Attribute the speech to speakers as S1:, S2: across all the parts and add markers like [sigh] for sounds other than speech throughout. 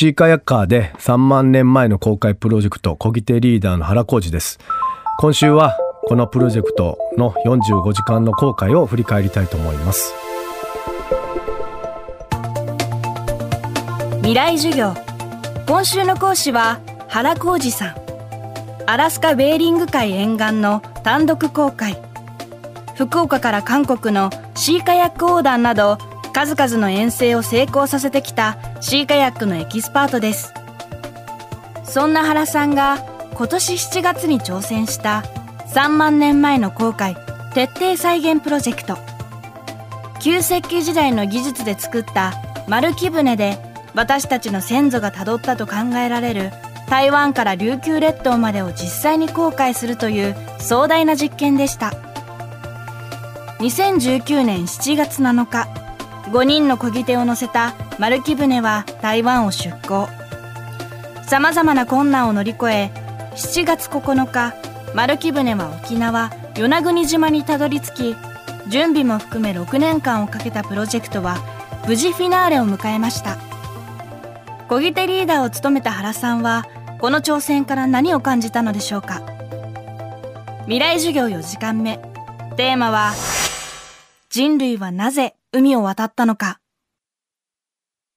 S1: シーカヤッカーで3万年前の公開プロジェクト小木手リーダーの原浩二です。今週はこのプロジェクトの45時間の公開を振り返りたいと思います。
S2: 未来授業。今週の講師は原浩二さん。アラスカベーリング海沿岸の単独公開。福岡から韓国のシーカヤック横断など数々の遠征を成功させてきたシーカヤックのエキスパートです。そんな原さんが今年7月に挑戦した3万年前の航海徹底再現プロジェクト。旧石器時代の技術で作った丸木舟で私たちの先祖がたどったと考えられる台湾から琉球列島までを実際に航海するという壮大な実験でした。2019年7月7日5人の漕ぎ手を乗せた丸木舟は台湾を出港。さまざまな困難を乗り越え7月9日丸木舟は沖縄与那国島にたどり着き準備も含め6年間をかけたプロジェクトは無事フィナーレを迎えました。漕ぎ手リーダーを務めた原さんはこの挑戦から何を感じたのでしょうか。未来授業4時間目。テーマは人類はなぜ海を渡ったのか。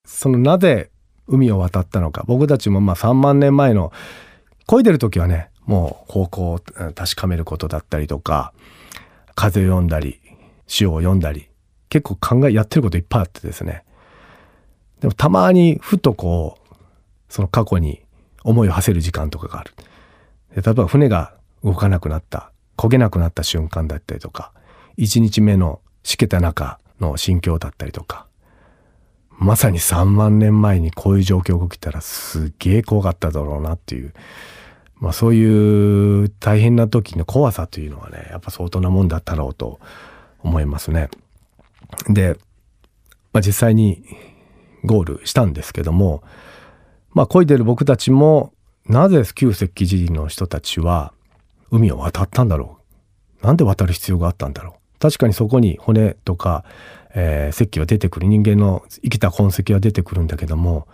S1: そのなぜ海を渡ったのか。僕たちもまあ3万年前の漕いでる時はねもう方向を確かめることだったりとか風を読んだり潮を読んだり結構考えやってることいっぱいあってですね。でもたまにふとこうその過去に思いを馳せる時間とかがある。例えば船が動かなくなった焦げなくなった瞬間だったりとか1日目のしけた中の心境だったりとかまさに3万年前にこういう状況が起きたらすっげえ怖かっただろうなっていうまあ、そういう大変な時の怖さというのはねやっぱ相当なもんだったろうと思いますね。で、まあ、実際にゴールしたんですけどもまあ漕いでる僕たちもなぜ旧石器時の人たちは海を渡ったんだろう？なんで渡る必要があったんだろう？確かにそこに骨とか、えー、石器は出てくる。人間の生きた痕跡は出てくるんだけども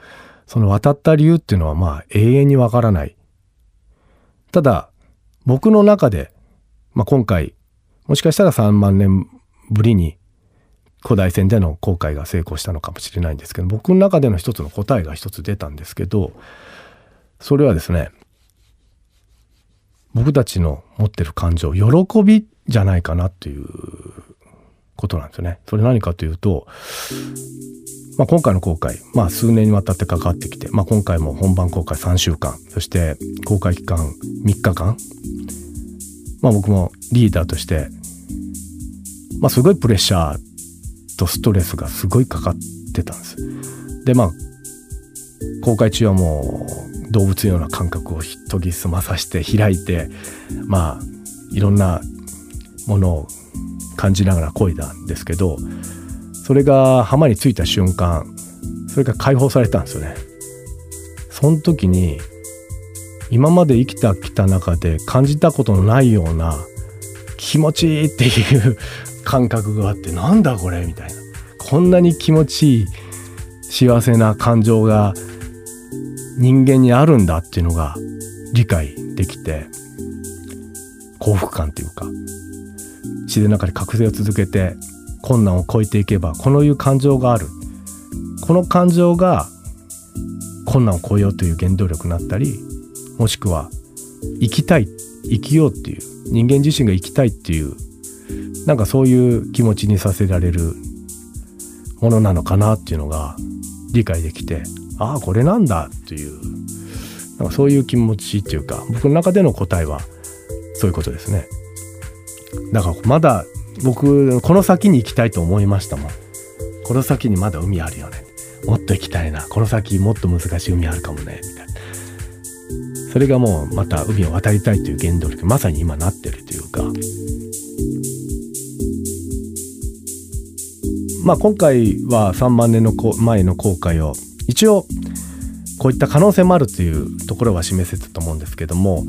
S1: その渡った理由っていうのはまあ永遠にわからない。ただ僕の中で、まあ、今回もしかしたら3万年ぶりに古代戦での航海が成功したのかもしれないんですけど僕の中での一つの答えが一つ出たんですけどそれはですね僕たちの持ってる感情喜びっじゃないかなっていうことなんですよね。それ何かというとまあ、今回の公開、まあ、数年にわたって関わってきて、まあ、今回も本番公開3週間そして公開期間3日間、まあ、僕もリーダーとして、まあ、すごいプレッシャーとストレスがすごいかかってたんです。でまあ公開中はもう動物のような感覚を研ぎ澄まさして開いてまあいろんなものを感じながら漕いだんですけどそれが浜に着いた瞬間それが解放されたんですよね。その時に今まで生きてきた中で感じたことのないような気持ちいいっていう [laughs] 感覚があってなんだこれ？みたいな。こんなに気持ちいい幸せな感情が人間にあるんだっていうのが理解できて幸福感っていうか自然の中で覚醒を続けて困難を超えていけばこのいう感情があるこの感情が困難を超えようという原動力になったりもしくは生きたい生きようっていう人間自身が生きたいっていうなんかそういう気持ちにさせられるものなのかなっていうのが理解できてああこれなんだっていうなんかそういう気持ちっていうか僕の中での答えはそういうことですね。だからまだ僕この先に行きたいと思いましたもん。この先にまだ海あるよね。もっと行きたいな。この先もっと難しい海あるかもね。みたいな。それがもうまた海を渡りたいという原動力まさに今なってるというか。まあ今回は3万年の前の航海を一応こういった可能性もあるというところは示せたと思うんですけども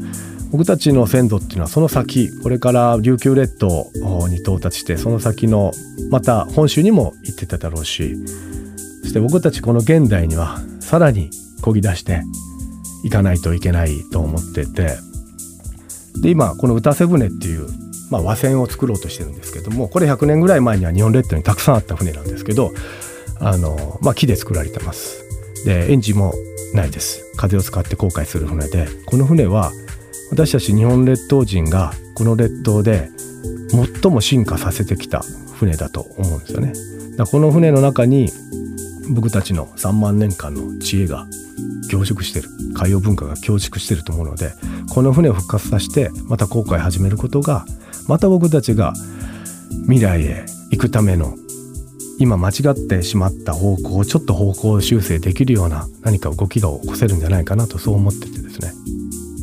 S1: 僕たちの先祖っていうのはその先これから琉球列島に到達してその先のまた本州にも行ってただろうしそして僕たちこの現代にはさらに漕ぎ出していかないといけないと思っててで今この歌瀬船っていう、まあ、和船を作ろうとしてるんですけどもこれ100年ぐらい前には日本列島にたくさんあった船なんですけどあの、まあ、木で作られてます。でエンジンもないです風を使って航海する船でこの船は私たち日本列島人がこの列島で最も進化させてきた船だと思うんですよね。だこの船の中に僕たちの3万年間の知恵が凝縮してる海洋文化が凝縮してると思うのでこの船を復活させてまた航海始めることがまた僕たちが未来へ行くための今間違ってしまった方向をちょっと方向修正できるような何か動きが起こせるんじゃないかなとそう思っててですね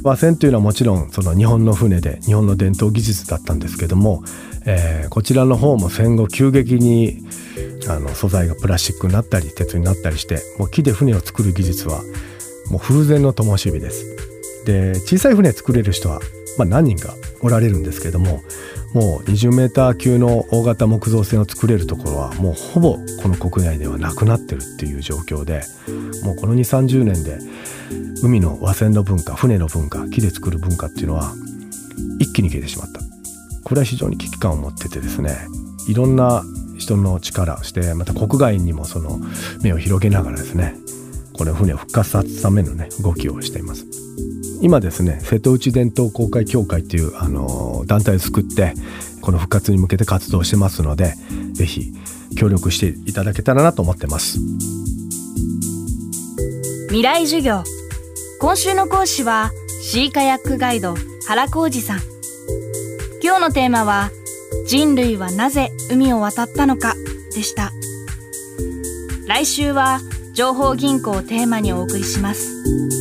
S1: 和船というのはもちろんその日本の船で日本の伝統技術だったんですけども、えー、こちらの方も戦後急激にあの素材がプラスチックになったり鉄になったりしてもう木で船を作る技術はもう風前の灯火です。で小さい船作れる人は、まあ、何人かおられるんですけどももう20メーター級の大型木造船を作れるところはもうほぼこの国内ではなくなってるっていう状況でもうこの2 3 0年で海の和船の文化船の文化木で作る文化っていうのは一気に消えてしまった。これは非常に危機感を持っててですねいろんな人の力をしてまた国外にもその目を広げながらですねこれ船を復活させるためのね動きをしています。今ですね瀬戸内伝統公開協会っていうあの団体を作ってこの復活に向けて活動してますので是非協力していただけたらなと思ってます。
S2: 未来授業。今週の講師はシーカヤックガイド原浩二さん今日のテーマは人類はなぜ海を渡ったのかでした来週は情報銀行をテーマにお送りします。